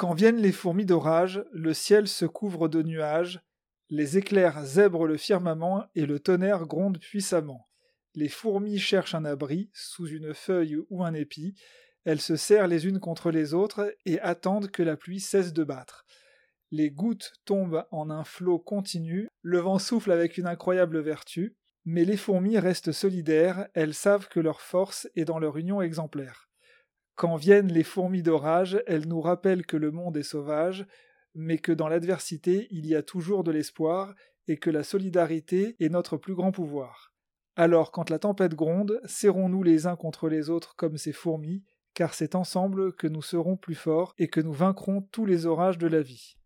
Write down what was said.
Quand viennent les fourmis d'orage, le ciel se couvre de nuages, les éclairs zèbrent le firmament et le tonnerre gronde puissamment. Les fourmis cherchent un abri, sous une feuille ou un épi, elles se serrent les unes contre les autres et attendent que la pluie cesse de battre. Les gouttes tombent en un flot continu, le vent souffle avec une incroyable vertu, mais les fourmis restent solidaires, elles savent que leur force est dans leur union exemplaire. Quand viennent les fourmis d'orage, elles nous rappellent que le monde est sauvage, mais que dans l'adversité il y a toujours de l'espoir, et que la solidarité est notre plus grand pouvoir. Alors quand la tempête gronde, serrons-nous les uns contre les autres comme ces fourmis, car c'est ensemble que nous serons plus forts et que nous vaincrons tous les orages de la vie.